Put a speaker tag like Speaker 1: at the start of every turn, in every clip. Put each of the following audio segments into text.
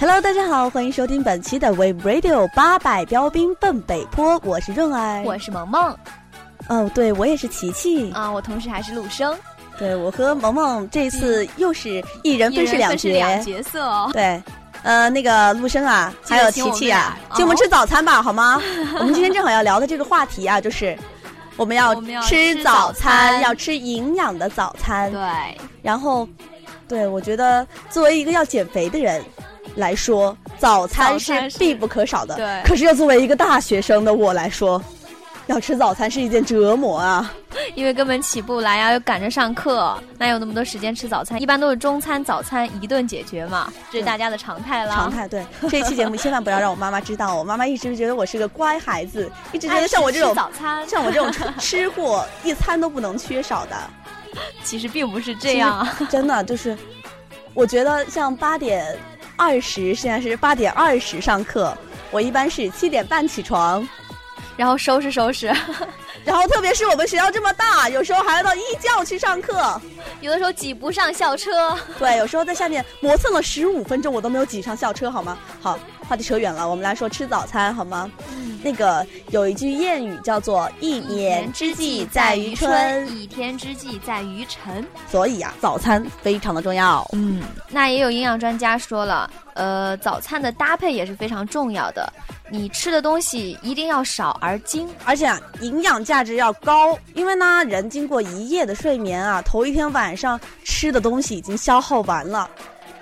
Speaker 1: Hello，大家好，欢迎收听本期的 Wave Radio 八百标兵奔北坡，我是润爱，
Speaker 2: 我是萌萌。
Speaker 1: 哦，对我也是琪琪
Speaker 2: 啊，我同时还是陆生。
Speaker 1: 对我和萌萌这次又是一人分饰两角，
Speaker 2: 两角色哦。
Speaker 1: 对，呃，那个陆生啊，还有琪琪啊，请我们吃早餐吧，好吗？我们今天正好要聊的这个话题啊，就是我们要吃早餐，要吃营养的早餐。
Speaker 2: 对，
Speaker 1: 然后，对我觉得作为一个要减肥的人。来说，早餐是必不可少的。
Speaker 2: 对，
Speaker 1: 可是又作为一个大学生的我来说，要吃早餐是一件折磨啊！
Speaker 2: 因为根本起不来呀，又赶着上课，哪有那么多时间吃早餐？一般都是中餐、早餐一顿解决嘛，这是大家的常态了。
Speaker 1: 常态对。这一期节目千万不要让我妈妈知道，我妈妈一直觉得我是个乖孩子，一直觉得像我这种
Speaker 2: 早餐，
Speaker 1: 像我这种 吃货，一餐都不能缺少的。
Speaker 2: 其实并不是这样，
Speaker 1: 真的就是，我觉得像八点。二十，现在是八点二十上课。我一般是七点半起床，
Speaker 2: 然后收拾收拾，
Speaker 1: 然后特别是我们学校这么大，有时候还要到一教去上课，
Speaker 2: 有的时候挤不上校车。
Speaker 1: 对，有时候在下面磨蹭了十五分钟，我都没有挤上校车，好吗？好，话题扯远了，我们来说吃早餐好吗？嗯那个有一句谚语叫做“一年之计在于春，
Speaker 2: 一天之计在于晨”，
Speaker 1: 所以呀，早餐非常的重要。
Speaker 2: 嗯，那也有营养专家说了，呃，早餐的搭配也是非常重要的。你吃的东西一定要少而精，
Speaker 1: 而且营养价值要高。因为呢，人经过一夜的睡眠啊，头一天晚上吃的东西已经消耗完了。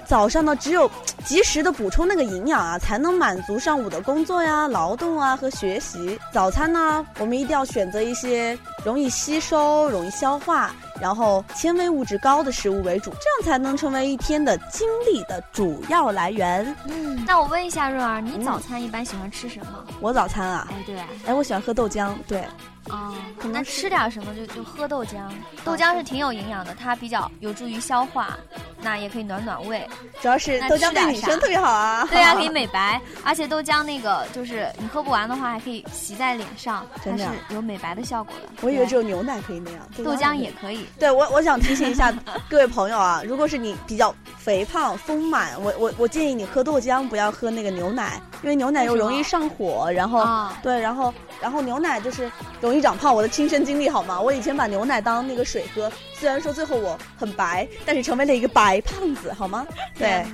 Speaker 1: 早上呢，只有 及时的补充那个营养啊，才能满足上午的工作呀、劳动啊和学习。早餐呢，我们一定要选择一些容易吸收、容易消化。然后纤维物质高的食物为主，这样才能成为一天的精力的主要来源。
Speaker 2: 嗯，那我问一下润儿，你早餐一般喜欢吃什么？
Speaker 1: 我早餐啊，
Speaker 2: 哎对，
Speaker 1: 哎我喜欢喝豆浆，对。
Speaker 2: 哦，那吃点什么就就喝豆浆，豆浆是挺有营养的，它比较有助于消化，那也可以暖暖胃。
Speaker 1: 主要是豆浆对女生特别好啊。
Speaker 2: 对呀，可以 美白，而且豆浆那个就是你喝不完的话，还可以洗在脸上，它是有美白的效果的。
Speaker 1: 我以为只有牛奶可以那样，
Speaker 2: 豆浆也可以。
Speaker 1: 对我，我想提醒一下 各位朋友啊，如果是你比较肥胖丰满，我我我建议你喝豆浆，不要喝那个牛奶，因为牛奶又容易上火，然后对，然后然后牛奶就是容易长胖。我的亲身经历好吗？我以前把牛奶当那个水喝，虽然说最后我很白，但是成为了一个白胖子，好吗？对。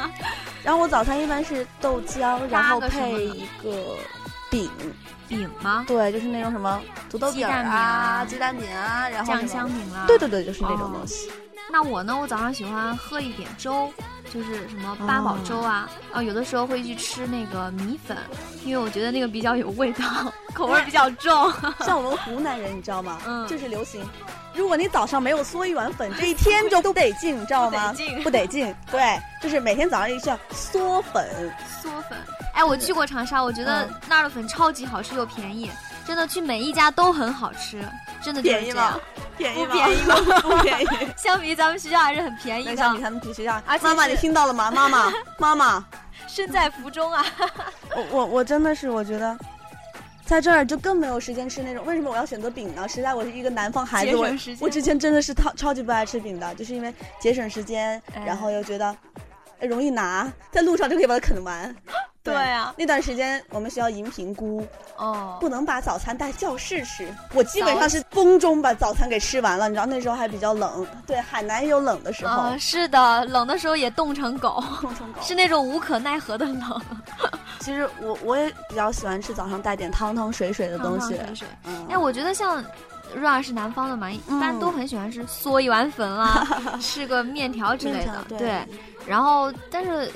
Speaker 1: 然后我早餐一般是豆浆，然后配一个饼。
Speaker 2: 饼吗？
Speaker 1: 对，就是那种什么土豆饼啊、鸡蛋饼啊，然后
Speaker 2: 酱香饼啊。
Speaker 1: 对对对，就是那种东西。
Speaker 2: 那我呢？我早上喜欢喝一点粥，就是什么八宝粥啊。啊，有的时候会去吃那个米粉，因为我觉得那个比较有味道，口味比较重。
Speaker 1: 像我们湖南人，你知道吗？嗯，就是流行，如果你早上没有嗦一碗粉，这一天就都得劲，你知道吗？
Speaker 2: 不得劲，
Speaker 1: 不得劲。对，就是每天早上一定要嗦粉，
Speaker 2: 嗦粉。哎，我去过长沙，我觉得那儿的粉超级好吃又便宜，真的去每一家都很好吃，真的
Speaker 1: 便宜吗？便宜
Speaker 2: 不便宜 吗？
Speaker 1: 不便宜。
Speaker 2: 相比咱们学校还是很便宜的。
Speaker 1: 相比他们学校，妈妈你听到了吗？妈妈，妈妈，
Speaker 2: 身在福中啊！
Speaker 1: 我我我真的是我觉得，在这儿就更没有时间吃那种。为什么我要选择饼呢？实在我是一个南方孩子，我我之前真的是超超级不爱吃饼的，就是因为节省时间，然后又觉得容易拿，在路上就可以把它啃完。
Speaker 2: 对啊，
Speaker 1: 那段时间我们学校银评估，哦，不能把早餐带教室吃。我基本上是风中把早餐给吃完了，你知道那时候还比较冷。对，海南也有冷的时候。
Speaker 2: 是的，冷的时候也冻成狗，
Speaker 1: 冻成狗，
Speaker 2: 是那种无可奈何的冷。
Speaker 1: 其实我我也比较喜欢吃早上带点汤汤水水的东西。
Speaker 2: 汤汤水水。哎，我觉得像润儿是南方的嘛，一般都很喜欢吃嗦一碗粉啦，吃个面条之类的。
Speaker 1: 对，
Speaker 2: 然后但是。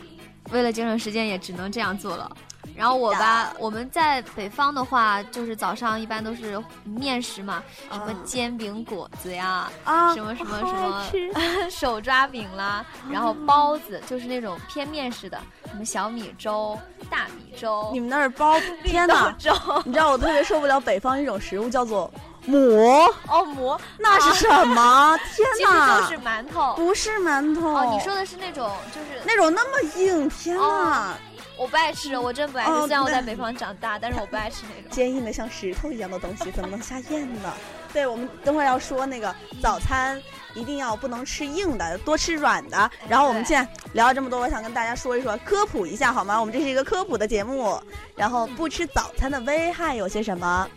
Speaker 2: 为了节省时间，也只能这样做了。然后我吧，我们在北方的话，就是早上一般都是面食嘛，什么煎饼果子呀，啊，什么什么什么 手抓饼啦，然后包子，就是那种偏面食的，什么小米粥、大米粥。
Speaker 1: 你们那儿包天呐，
Speaker 2: 粥？
Speaker 1: 你知道我特别受不了北方一种食物叫做馍
Speaker 2: 哦，馍
Speaker 1: 那是什么？天
Speaker 2: 哪，就是馒头，
Speaker 1: 不是馒头。
Speaker 2: 哦，你说的是那种，就是
Speaker 1: 那种那么硬，天哪！
Speaker 2: 我不爱吃，我真不爱吃。虽然我在北方长大，但是我不爱吃那种
Speaker 1: 坚硬的像石头一样的东西，怎么能下咽呢？对，我们等会儿要说那个早餐一定要不能吃硬的，多吃软的。然后我们现在聊了这么多，我想跟大家说一说，科普一下好吗？我们这是一个科普的节目。然后不吃早餐的危害有些什么？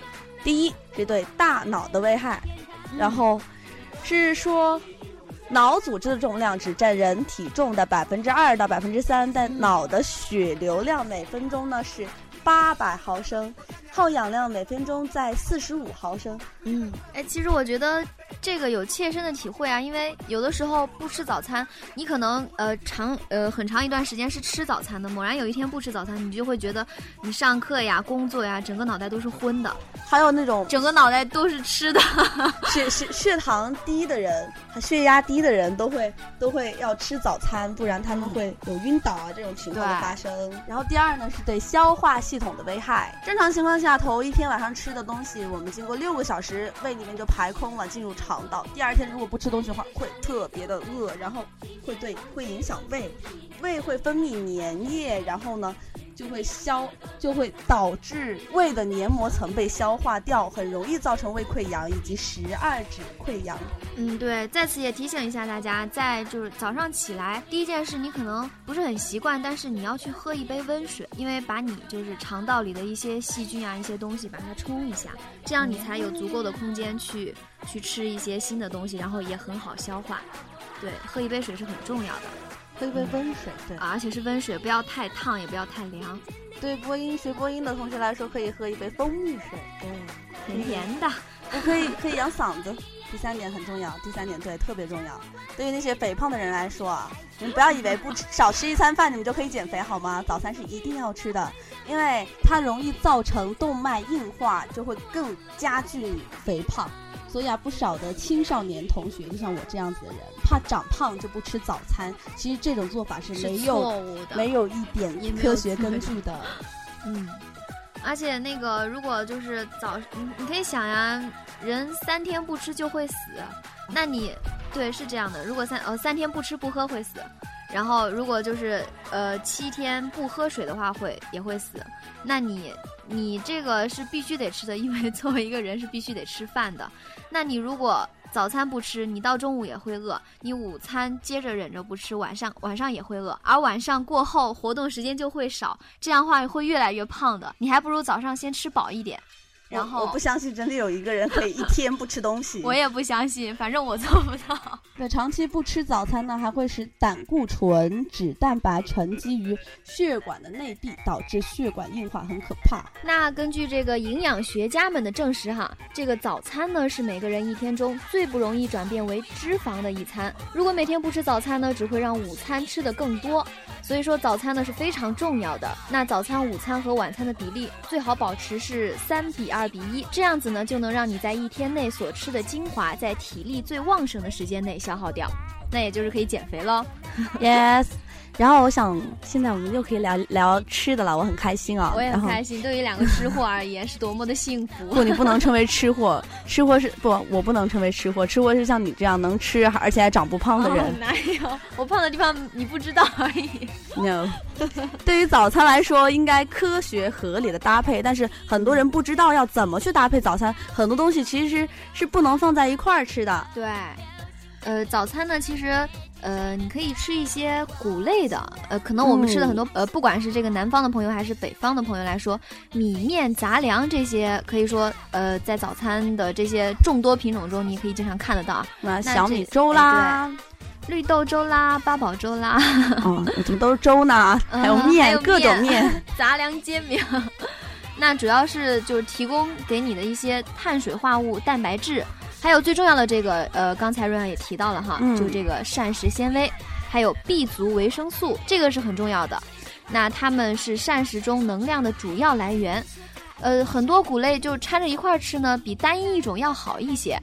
Speaker 1: 第一是对大脑的危害，然后是说。脑组织的重量只占人体重的百分之二到百分之三，但脑的血流量每分钟呢是八百毫升。耗氧量每分钟在四十五毫升。
Speaker 2: 嗯，哎，其实我觉得这个有切身的体会啊，因为有的时候不吃早餐，你可能呃长呃很长一段时间是吃早餐的，猛然有一天不吃早餐，你就会觉得你上课呀、工作呀，整个脑袋都是昏的。
Speaker 1: 还有那种
Speaker 2: 整个脑袋都是吃的，
Speaker 1: 血 血血糖低的人、血压低的人都会都会要吃早餐，不然他们会有晕倒啊这种情况的发生。然后第二呢是对消化系统的危害，正常情况。下头一天晚上吃的东西，我们经过六个小时，胃里面就排空了，进入肠道。第二天如果不吃东西的话，会特别的饿，然后会对会影响胃，胃会分泌粘液，然后呢。就会消，就会导致胃的黏膜层被消化掉，很容易造成胃溃疡以及十二指溃疡。
Speaker 2: 嗯，对，在此也提醒一下大家，在就是早上起来第一件事，你可能不是很习惯，但是你要去喝一杯温水，因为把你就是肠道里的一些细菌啊、一些东西把它冲一下，这样你才有足够的空间去去吃一些新的东西，然后也很好消化。对，喝一杯水是很重要的。
Speaker 1: 喝一杯温水，对，
Speaker 2: 而且是温水，不要太烫，也不要太凉。
Speaker 1: 对播音学播音的同学来说，可以喝一杯蜂蜜水，
Speaker 2: 对，甜甜的，
Speaker 1: 可以可以养嗓子。第三点很重要，第三点对特别重要。对于那些肥胖的人来说啊，你们不要以为不吃少吃一餐饭你们就可以减肥好吗？早餐是一定要吃的，因为它容易造成动脉硬化，就会更加剧肥胖。所以啊，不少的青少年同学，就像我这样子的人，怕长胖就不吃早餐。其实这种做法是没有没有一点科学根据的。
Speaker 2: 嗯，而且那个如果就是早，你你可以想呀，人三天不吃就会死，那你对是这样的，如果三呃三天不吃不喝会死。然后，如果就是呃七天不喝水的话，会也会死。那你你这个是必须得吃的，因为作为一个人是必须得吃饭的。那你如果早餐不吃，你到中午也会饿；你午餐接着忍着不吃，晚上晚上也会饿。而晚上过后活动时间就会少，这样话会越来越胖的。你还不如早上先吃饱一点。然后
Speaker 1: 我不相信真的有一个人可以一天不吃东西。
Speaker 2: 我也不相信，反正我做不到。
Speaker 1: 对，长期不吃早餐呢，还会使胆固醇、脂蛋白沉积于血管的内壁，导致血管硬化，很可怕。
Speaker 2: 那根据这个营养学家们的证实，哈，这个早餐呢是每个人一天中最不容易转变为脂肪的一餐。如果每天不吃早餐呢，只会让午餐吃的更多。所以说早餐呢是非常重要的。那早餐、午餐和晚餐的比例最好保持是三比二二比一，这样子呢就能让你在一天内所吃的精华在体力最旺盛的时间内消耗掉，那也就是可以减肥喽。
Speaker 1: Yes。然后我想，现在我们又可以聊聊吃的了，我很开心啊！
Speaker 2: 我也很开心。对于两个吃货而言，是多么的幸福。
Speaker 1: 不，你不能称为吃货，吃货是不，我不能称为吃货。吃货是像你这样能吃而且还长不胖的人。
Speaker 2: 哪有？我胖的地方你不知道而已。
Speaker 1: No。对于早餐来说，应该科学合理的搭配，但是很多人不知道要怎么去搭配早餐。很多东西其实是不能放在一块儿吃的。
Speaker 2: 对。呃，早餐呢，其实。呃，你可以吃一些谷类的，呃，可能我们吃的很多，呃，不管是这个南方的朋友还是北方的朋友来说，米面杂粮这些，可以说，呃，在早餐的这些众多品种中，你可以经常看得到。
Speaker 1: 啊，小米粥啦，
Speaker 2: 绿豆粥啦，八宝粥啦，
Speaker 1: 哦，怎么都是粥呢？还有面，各种面，
Speaker 2: 杂粮煎饼，那主要是就是提供给你的一些碳水化合物、蛋白质。还有最重要的这个，呃，刚才瑞阳也提到了哈，就这个膳食纤维，还有 B 族维生素，这个是很重要的。那它们是膳食中能量的主要来源。呃，很多谷类就掺着一块儿吃呢，比单一一种要好一些。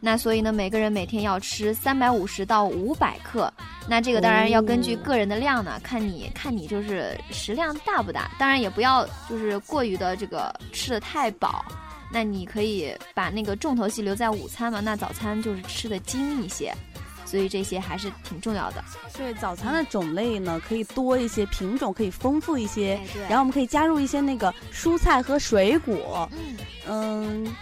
Speaker 2: 那所以呢，每个人每天要吃三百五十到五百克。那这个当然要根据个人的量呢，看你看你就是食量大不大。当然也不要就是过于的这个吃的太饱。那你可以把那个重头戏留在午餐嘛，那早餐就是吃的精一些。所以这些还是挺重要的。
Speaker 1: 对，早餐的种类呢可以多一些，品种可以丰富一些。
Speaker 2: 对。
Speaker 1: 然后我们可以加入一些那个蔬菜和水果。
Speaker 2: 嗯。
Speaker 1: 嗯，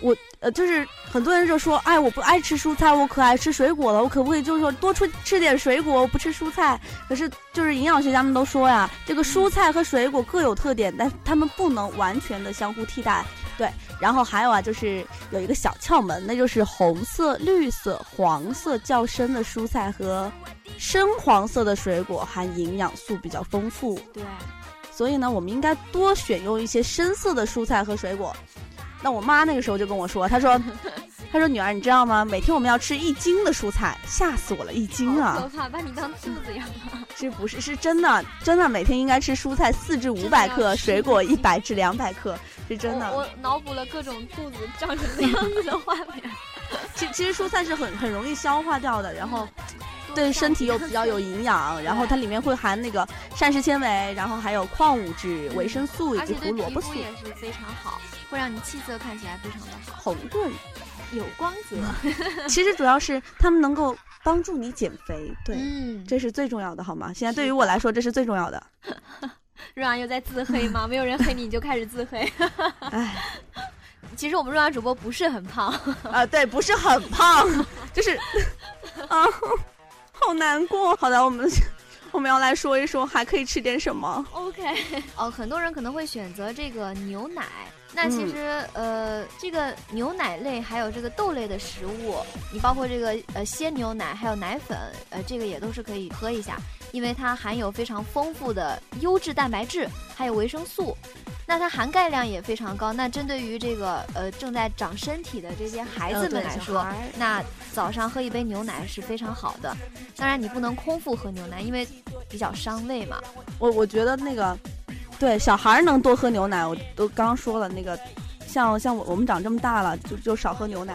Speaker 1: 我呃就是很多人就说，哎，我不爱吃蔬菜，我可爱吃水果了，我可不可以就是说多出吃点水果，我不吃蔬菜？可是就是营养学家们都说呀，这个蔬菜和水果各有特点，但它们不能完全的相互替代。对，然后还有啊，就是有一个小窍门，那就是红色、绿色、黄色较深的蔬菜和深黄色的水果含营养素比较丰富。
Speaker 2: 对，
Speaker 1: 所以呢，我们应该多选用一些深色的蔬菜和水果。那我妈那个时候就跟我说，她说。她说：“女儿，你知道吗？每天我们要吃一斤的蔬菜，吓死我了！一斤啊，
Speaker 2: 可怕，把你当兔子养了。
Speaker 1: 这不是，是真的，真的，每天应该吃蔬菜四至五百克，水果一百至两百克，是真的。
Speaker 2: 我脑补了各种肚子胀成那样子的画面。
Speaker 1: 其其实蔬菜是很很容易消化掉的，然后对身体又比较有营养，然后它里面会含那个膳食纤维，然后还有矿物质、维生素以及胡萝卜素，
Speaker 2: 也是非常好，会让你气色看起来非常的好，
Speaker 1: 红润。”
Speaker 2: 有光泽，
Speaker 1: 其实主要是它们能够帮助你减肥，对，这是最重要的，好吗？现在对于我来说，这是最重要的。
Speaker 2: 润儿又在自黑吗？没有人黑你，你就开始自黑。哎，其实我们润儿主播不是很胖
Speaker 1: 啊，对，不是很胖，就是啊，好难过。好的，我们我们要来说一说，还可以吃点什么
Speaker 2: ？OK，哦，很多人可能会选择这个牛奶。那其实，呃，这个牛奶类还有这个豆类的食物，你包括这个呃鲜牛奶还有奶粉，呃，这个也都是可以喝一下，因为它含有非常丰富的优质蛋白质，还有维生素，那它含钙量也非常高。那针对于这个呃正在长身体的这些孩子们来说，那早上喝一杯牛奶是非常好的。当然，你不能空腹喝牛奶，因为比较伤胃嘛。
Speaker 1: 我我觉得那个。对，小孩能多喝牛奶，我都刚说了那个，像像我我们长这么大了，就就少喝牛奶。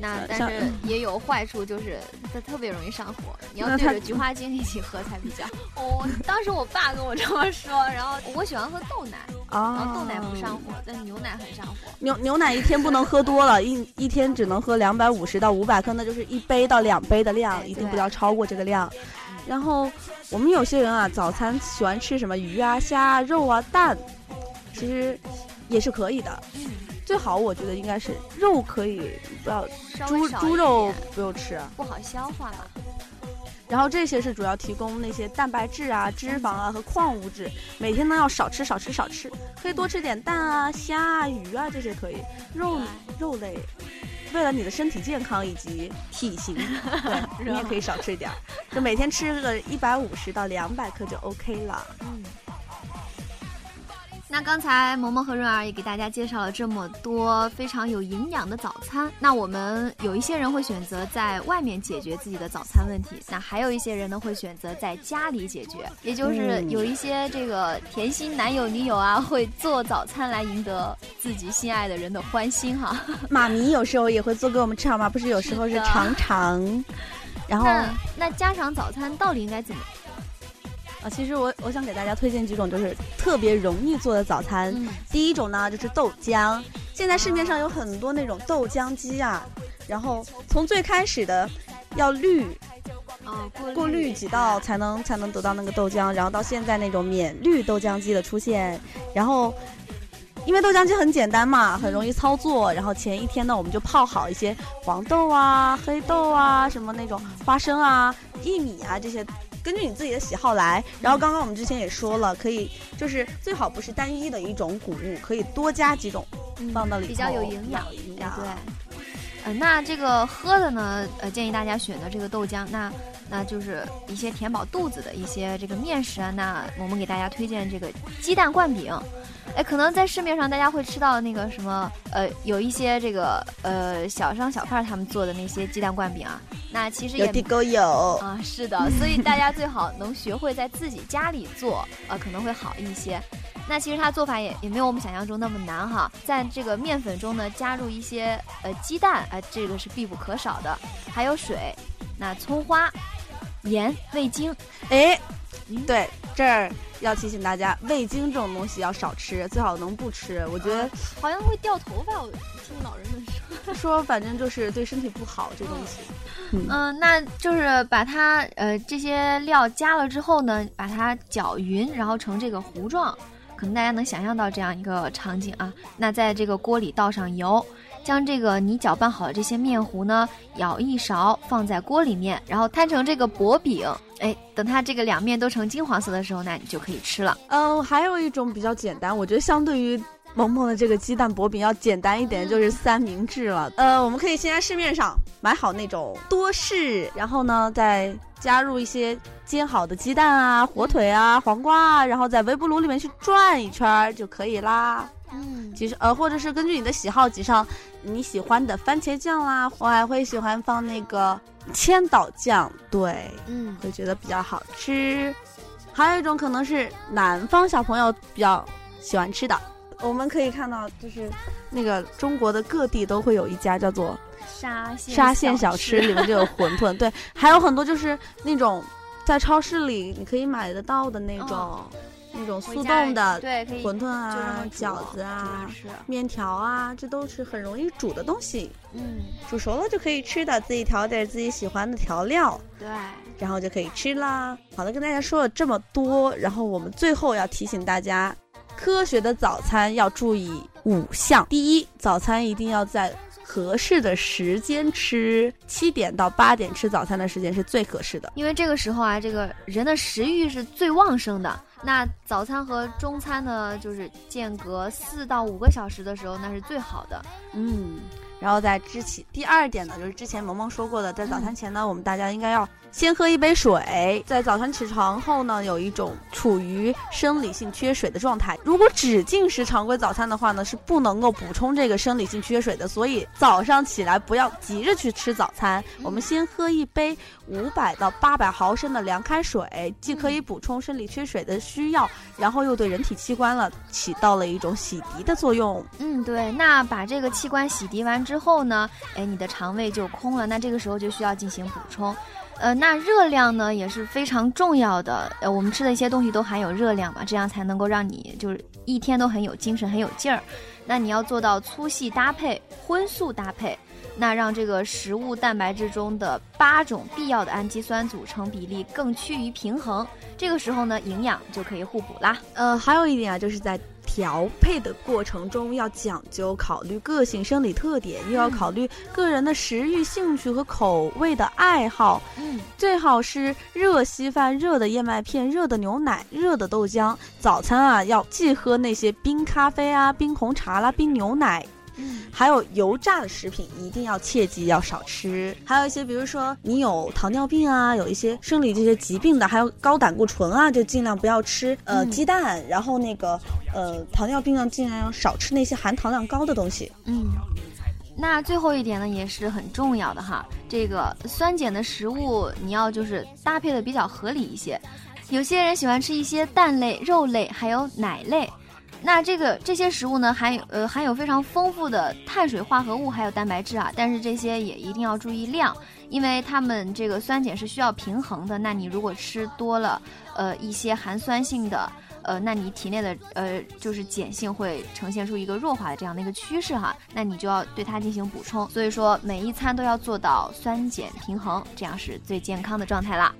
Speaker 2: 那但是也有坏处，就是它特别容易上火。你要对着菊花精一起喝才比较。哦，当时我爸跟我这么说，然后我喜欢喝豆奶，然后豆奶不上火，但牛奶很上火。
Speaker 1: 牛牛奶一天不能喝多了，一一天只能喝两百五十到五百克，那就是一杯到两杯的量，一定不要超过这个量。然后我们有些人啊，早餐喜欢吃什么鱼啊、虾啊、肉啊、蛋，其实也是可以的。最好我觉得应该是肉可以不要，猪猪肉不用吃，
Speaker 2: 不好消化嘛。
Speaker 1: 然后这些是主要提供那些蛋白质啊、脂肪啊和矿物质，每天呢要少吃少吃少吃，可以多吃点蛋啊、虾啊、鱼啊这些可以，肉肉类。为了你的身体健康以及体型，对你也可以少吃一点，就每天吃个一百五十到两百克就 OK 了。嗯。
Speaker 2: 那刚才萌萌和润儿也给大家介绍了这么多非常有营养的早餐。那我们有一些人会选择在外面解决自己的早餐问题，那还有一些人呢会选择在家里解决，也就是有一些这个甜心男友女友啊会做早餐来赢得自己心爱的人的欢心哈。
Speaker 1: 妈咪有时候也会做给我们吃好吗？不是有时候是常常。然后
Speaker 2: 那家常早餐到底应该怎么？
Speaker 1: 啊，其实我我想给大家推荐几种就是特别容易做的早餐。第一种呢就是豆浆，现在市面上有很多那种豆浆机啊，然后从最开始的要滤，
Speaker 2: 啊
Speaker 1: 过滤几道才能才能得到那个豆浆，然后到现在那种免滤豆浆机的出现，然后因为豆浆机很简单嘛，很容易操作，然后前一天呢我们就泡好一些黄豆啊、黑豆啊、什么那种花生啊、薏米啊这些。根据你自己的喜好来，然后刚刚我们之前也说了，可以就是最好不是单一的一种谷物，可以多加几种放到里头，
Speaker 2: 比较有营养。对，呃，那这个喝的呢，呃，建议大家选择这个豆浆，那那就是一些填饱肚子的一些这个面食啊。那我们给大家推荐这个鸡蛋灌饼，哎，可能在市面上大家会吃到那个什么，呃，有一些这个呃小商小贩他们做的那些鸡蛋灌饼啊。那其实
Speaker 1: 有
Speaker 2: 也
Speaker 1: 地沟油。
Speaker 2: 啊，是的，所以大家最好能学会在自己家里做，呃，可能会好一些。那其实它做法也也没有我们想象中那么难哈，在这个面粉中呢加入一些呃鸡蛋，呃这个是必不可少的，还有水，那葱花、盐、味精，
Speaker 1: 哎，
Speaker 2: 嗯
Speaker 1: 对，这儿要提醒大家，味精这种东西要少吃，最好能不吃。我觉得
Speaker 2: 好像会掉头发，我听老人们说。
Speaker 1: 说反正就是对身体不好这东西。嗯
Speaker 2: 嗯，那就是把它呃这些料加了之后呢，把它搅匀，然后成这个糊状。可能大家能想象到这样一个场景啊。那在这个锅里倒上油，将这个你搅拌好的这些面糊呢，舀一勺放在锅里面，然后摊成这个薄饼。哎，等它这个两面都成金黄色的时候，呢你就可以吃了。
Speaker 1: 嗯，还有一种比较简单，我觉得相对于萌萌的这个鸡蛋薄饼要简单一点，就是三明治了。呃，我们可以先在市面上买好那种多士，然后呢再加入一些煎好的鸡蛋啊、火腿啊、黄瓜啊，然后在微波炉里面去转一圈儿就可以啦。
Speaker 2: 嗯，
Speaker 1: 其实呃，或者是根据你的喜好挤上你喜欢的番茄酱啦，我还会喜欢放那个千岛酱，对，
Speaker 2: 嗯，
Speaker 1: 会觉得比较好吃。还有一种可能是南方小朋友比较喜欢吃的，我们可以看到，就是那个中国的各地都会有一家叫做
Speaker 2: 沙县
Speaker 1: 沙县小
Speaker 2: 吃
Speaker 1: 吃，里面就有馄饨，对，还有很多就是那种在超市里你可以买得到的那种、
Speaker 2: 哦
Speaker 1: 那种速冻的馄饨啊饺子啊。面条啊，这都是很容易煮的东西，
Speaker 2: 嗯，
Speaker 1: 煮熟了就可以吃的，自己调点自己喜欢的调料。
Speaker 2: 对。
Speaker 1: 然后就可以吃啦。好了，跟大家说了这么多，然后我们最后要提醒大家，科学的早餐要注意五项。第一，早餐一定要在合适的时间吃，七点到八点吃早餐的时间是最合适的。
Speaker 2: 因为这个时候啊，这个人的食欲是最旺盛的。那早餐和中餐呢，就是间隔四到五个小时的时候，那是最好的。
Speaker 1: 嗯，然后在之前第二点呢，就是之前萌萌说过的，在早餐前呢，我们大家应该要先喝一杯水。在早餐起床后呢，有一种处于生理性缺水的状态。如果只进食常规早餐的话呢，是不能够补充这个生理性缺水的。所以早上起来不要急着去吃早餐，我们先喝一杯五百到八百毫升的凉开水，既可以补充生理缺水的需要，然后又对人体器官了起到了一种洗涤的作用。
Speaker 2: 嗯，对。那把这个器官洗涤完之后呢，哎，你的肠胃就空了。那这个时候就需要进行补充。呃，那热量呢也是非常重要的。呃，我们吃的一些东西都含有热量嘛，这样才能够让你就是一天都很有精神、很有劲儿。那你要做到粗细搭配、荤素搭配，那让这个食物蛋白质中的八种必要的氨基酸组成比例更趋于平衡。这个时候呢，营养就可以互补啦。
Speaker 1: 呃，还有一点啊，就是在调配的过程中要讲究考虑个性生理特点，又要考虑个人的食欲、兴趣和口味的爱好。
Speaker 2: 嗯，
Speaker 1: 最好是热稀饭、热的燕麦片、热的牛奶、热的豆浆。早餐啊，要忌喝那些冰咖啡啊、冰红茶啦、冰牛奶。
Speaker 2: 嗯
Speaker 1: 还有油炸的食品一定要切记要少吃。还有一些，比如说你有糖尿病啊，有一些生理这些疾病的，还有高胆固醇啊，就尽量不要吃呃、
Speaker 2: 嗯
Speaker 1: 鸡蛋。然后那个呃糖尿病呢，尽量要少吃那些含糖量高的东西。
Speaker 2: 嗯，那最后一点呢，也是很重要的哈。这个酸碱的食物，你要就是搭配的比较合理一些。有些人喜欢吃一些蛋类、肉类，还有奶类。那这个这些食物呢，含有呃含有非常丰富的碳水化合物，还有蛋白质啊。但是这些也一定要注意量，因为它们这个酸碱是需要平衡的。那你如果吃多了，呃一些含酸性的。呃，那你体内的呃就是碱性会呈现出一个弱化的这样的一个趋势哈，那你就要对它进行补充。所以说每一餐都要做到酸碱平衡，这样是最健康的状态啦。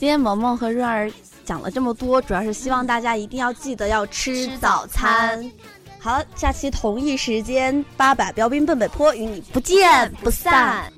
Speaker 1: 今天萌萌和润儿讲了这么多，主要是希望大家一定要记得要吃
Speaker 2: 吃
Speaker 1: 早
Speaker 2: 早餐
Speaker 1: 好了，下期同一时间，八百标兵奔北坡与你不见不散。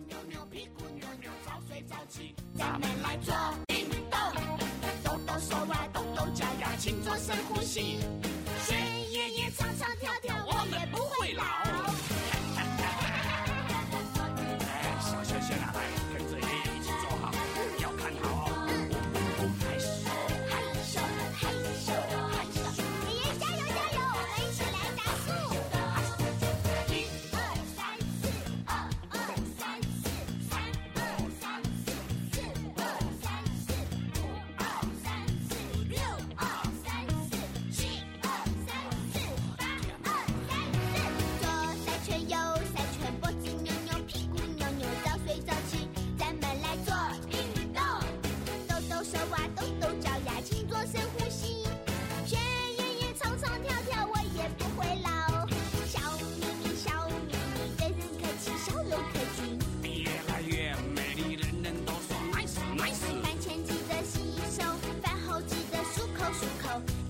Speaker 3: 漱口。